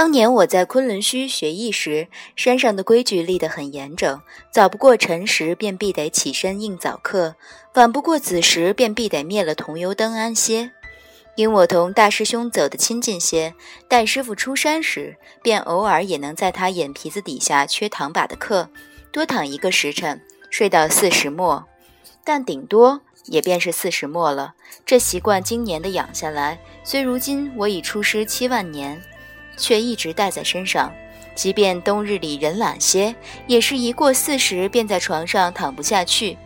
当年我在昆仑虚学艺时，山上的规矩立得很严整，早不过辰时便必得起身应早课，晚不过子时便必得灭了桐油灯安歇。因我同大师兄走得亲近些，待师傅出山时，便偶尔也能在他眼皮子底下缺堂把的课，多躺一个时辰，睡到四时末，但顶多也便是四时末了。这习惯今年的养下来，虽如今我已出师七万年，却一直带在身上。即便冬日里人懒些，也是一过四时便在床上躺不下去。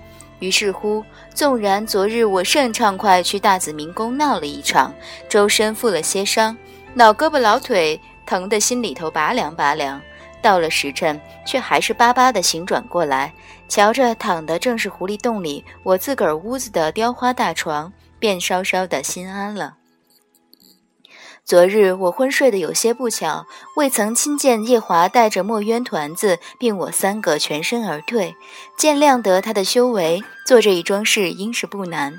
于是乎，纵然昨日我甚畅快去大紫明宫闹了一场，周身负了些伤，老胳膊老腿疼得心里头拔凉拔凉，到了时辰却还是巴巴的醒转过来，瞧着躺的正是狐狸洞里我自个儿屋子的雕花大床，便稍稍的心安了。昨日我昏睡得有些不巧，未曾亲见夜华带着墨渊团子，并我三个全身而退，见谅得他的修为，做这一桩事应是不难。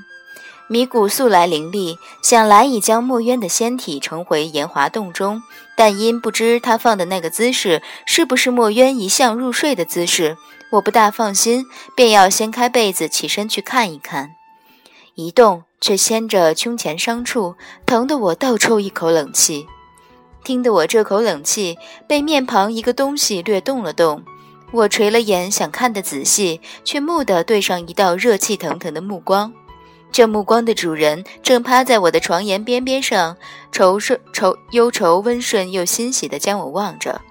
迷谷素来伶俐，想来已将墨渊的仙体呈回炎华洞中，但因不知他放的那个姿势是不是墨渊一向入睡的姿势，我不大放心，便要掀开被子起身去看一看。一动却牵着胸前伤处，疼得我倒抽一口冷气。听得我这口冷气被面庞一个东西略动了动，我垂了眼想看得仔细，却蓦地对上一道热气腾腾的目光。这目光的主人正趴在我的床沿边边上，愁顺愁忧愁温顺又欣喜地将我望着。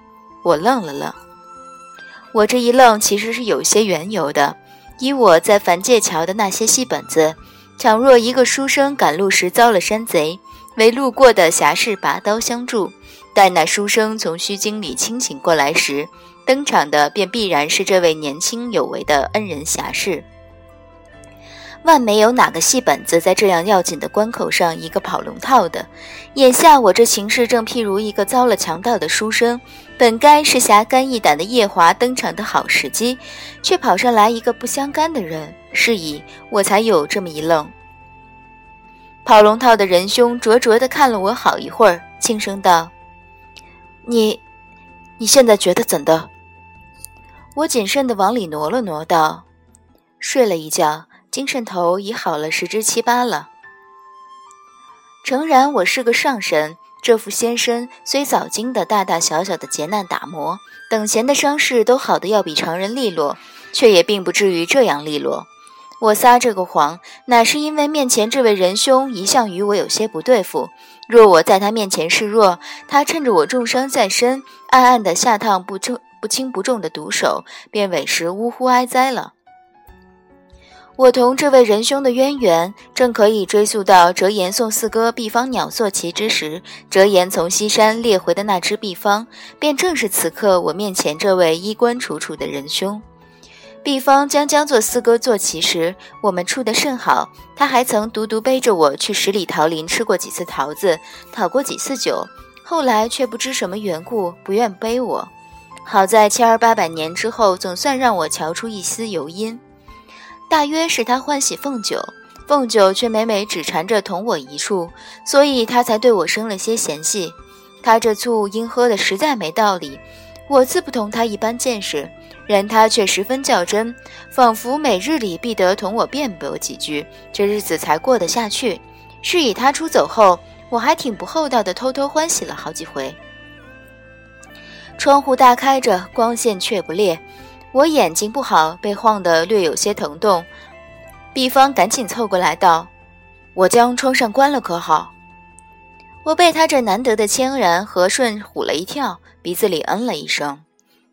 我愣了愣，我这一愣其实是有些缘由的，以我在凡界桥的那些戏本子。倘若一个书生赶路时遭了山贼，为路过的侠士拔刀相助，待那书生从虚惊里清醒过来时，登场的便必然是这位年轻有为的恩人侠士。万没有哪个戏本子在这样要紧的关口上一个跑龙套的。眼下我这情势正譬如一个遭了强盗的书生，本该是侠肝义胆的夜华登场的好时机，却跑上来一个不相干的人，是以我才有这么一愣。跑龙套的仁兄灼灼地看了我好一会儿，轻声道：“你，你现在觉得怎的？”我谨慎地往里挪了挪，道：“睡了一觉。”精神头已好了十之七八了。诚然，我是个上神，这副仙身虽早经的大大小小的劫难打磨，等闲的伤势都好的要比常人利落，却也并不至于这样利落。我撒这个谎，乃是因为面前这位仁兄一向与我有些不对付。若我在他面前示弱，他趁着我重伤在身，暗暗的下趟不重不轻不重的毒手，便委实呜呼哀哉了。我同这位仁兄的渊源，正可以追溯到折颜送四哥毕方鸟坐骑之时，折颜从西山猎回的那只毕方，便正是此刻我面前这位衣冠楚楚的仁兄。毕方将将做四哥坐骑时，我们处得甚好，他还曾独独背着我去十里桃林吃过几次桃子，讨过几次酒，后来却不知什么缘故不愿背我。好在千儿八百年之后，总算让我瞧出一丝油因。大约是他欢喜凤九，凤九却每每只缠着同我一处，所以他才对我生了些嫌隙。他这醋因喝的实在没道理，我自不同他一般见识，然他却十分较真，仿佛每日里必得同我辩驳几句，这日子才过得下去。是以他出走后，我还挺不厚道的，偷偷欢喜了好几回。窗户大开着，光线却不烈。我眼睛不好，被晃得略有些疼痛。毕方赶紧凑过来道：“我将窗上关了，可好？”我被他这难得的谦然和顺唬了一跳，鼻子里嗯了一声。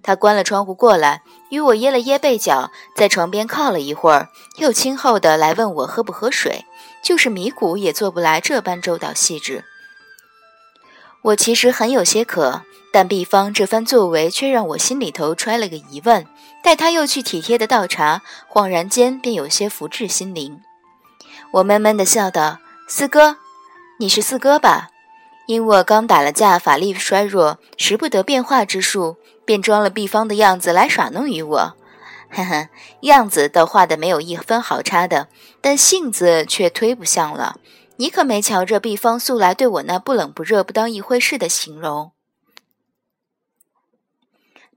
他关了窗户过来，与我掖了掖被角，在床边靠了一会儿，又轻厚的来问我喝不喝水。就是米谷也做不来这般周到细致。我其实很有些渴。但毕方这番作为却让我心里头揣了个疑问，待他又去体贴的倒茶，恍然间便有些福至心灵。我闷闷的笑道：“四哥，你是四哥吧？”因我刚打了架，法力衰弱，识不得变化之术，便装了毕方的样子来耍弄于我。呵呵，样子倒画的没有一分好差的，但性子却忒不像了。你可没瞧着毕方素来对我那不冷不热、不当一回事的形容。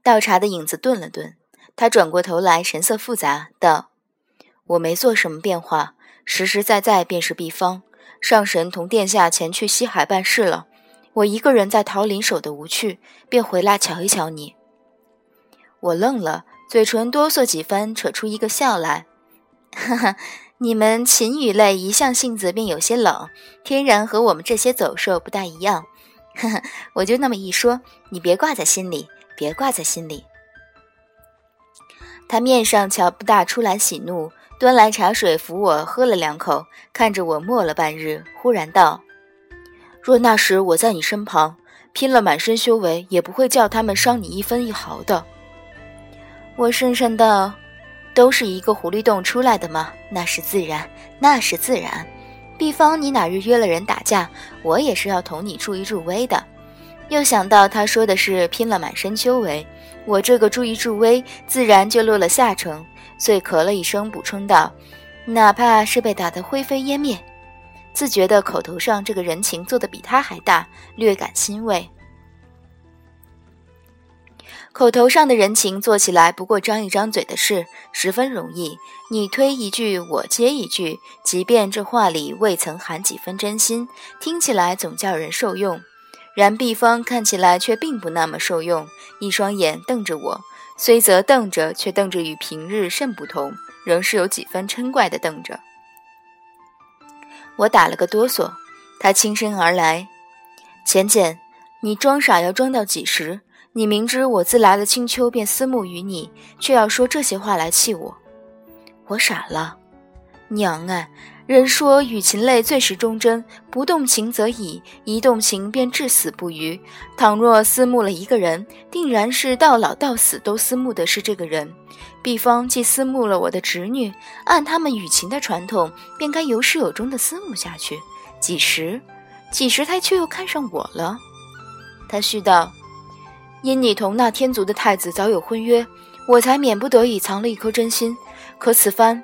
倒茶的影子顿了顿，他转过头来，神色复杂，道：“我没做什么变化，实实在在便是毕方。上神同殿下前去西海办事了，我一个人在桃林守得无趣，便回来瞧一瞧你。”我愣了，嘴唇哆嗦几番，扯出一个笑来：“哈哈。”你们禽羽类一向性子便有些冷，天然和我们这些走兽不大一样。呵呵，我就那么一说，你别挂在心里，别挂在心里。他面上瞧不大出来喜怒，端来茶水扶我喝了两口，看着我默了半日，忽然道：“若那时我在你身旁，拼了满身修为，也不会叫他们伤你一分一毫的。”我讪讪道。都是一个狐狸洞出来的吗？那是自然，那是自然。毕方你哪日约了人打架，我也是要同你助一助威的。又想到他说的是拼了满身修为，我这个助一助威，自然就落了下乘，遂咳了一声，补充道：“哪怕是被打得灰飞烟灭，自觉得口头上这个人情做得比他还大，略感欣慰。”口头上的人情做起来不过张一张嘴的事，十分容易。你推一句，我接一句，即便这话里未曾含几分真心，听起来总叫人受用。然毕方看起来却并不那么受用，一双眼瞪着我，虽则瞪着，却瞪着与平日甚不同，仍是有几分嗔怪的瞪着。我打了个哆嗦，他轻身而来，浅浅，你装傻要装到几时？你明知我自来了青丘便思慕于你，却要说这些话来气我，我傻了。娘哎，人说与禽类最是忠贞，不动情则已，一动情便至死不渝。倘若思慕了一个人，定然是到老到死都思慕的是这个人。毕方既思慕了我的侄女，按他们与禽的传统，便该有始有终的思慕下去。几时，几时他却又看上我了？他絮道。因你同那天族的太子早有婚约，我才免不得已藏了一颗真心。可此番，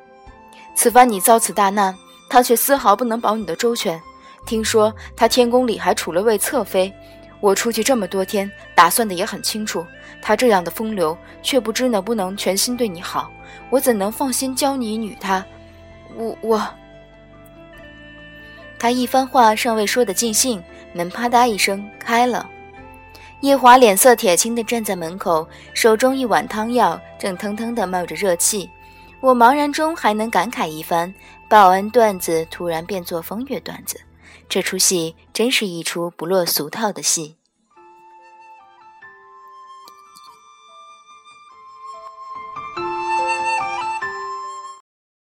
此番你遭此大难，他却丝毫不能保你的周全。听说他天宫里还储了位侧妃，我出去这么多天，打算的也很清楚。他这样的风流，却不知能不能全心对你好，我怎能放心教你女他？我我……他一番话尚未说得尽兴，门啪嗒一声开了。叶华脸色铁青地站在门口，手中一碗汤药正腾腾地冒着热气。我茫然中还能感慨一番，报恩段子突然变作风月段子，这出戏真是一出不落俗套的戏。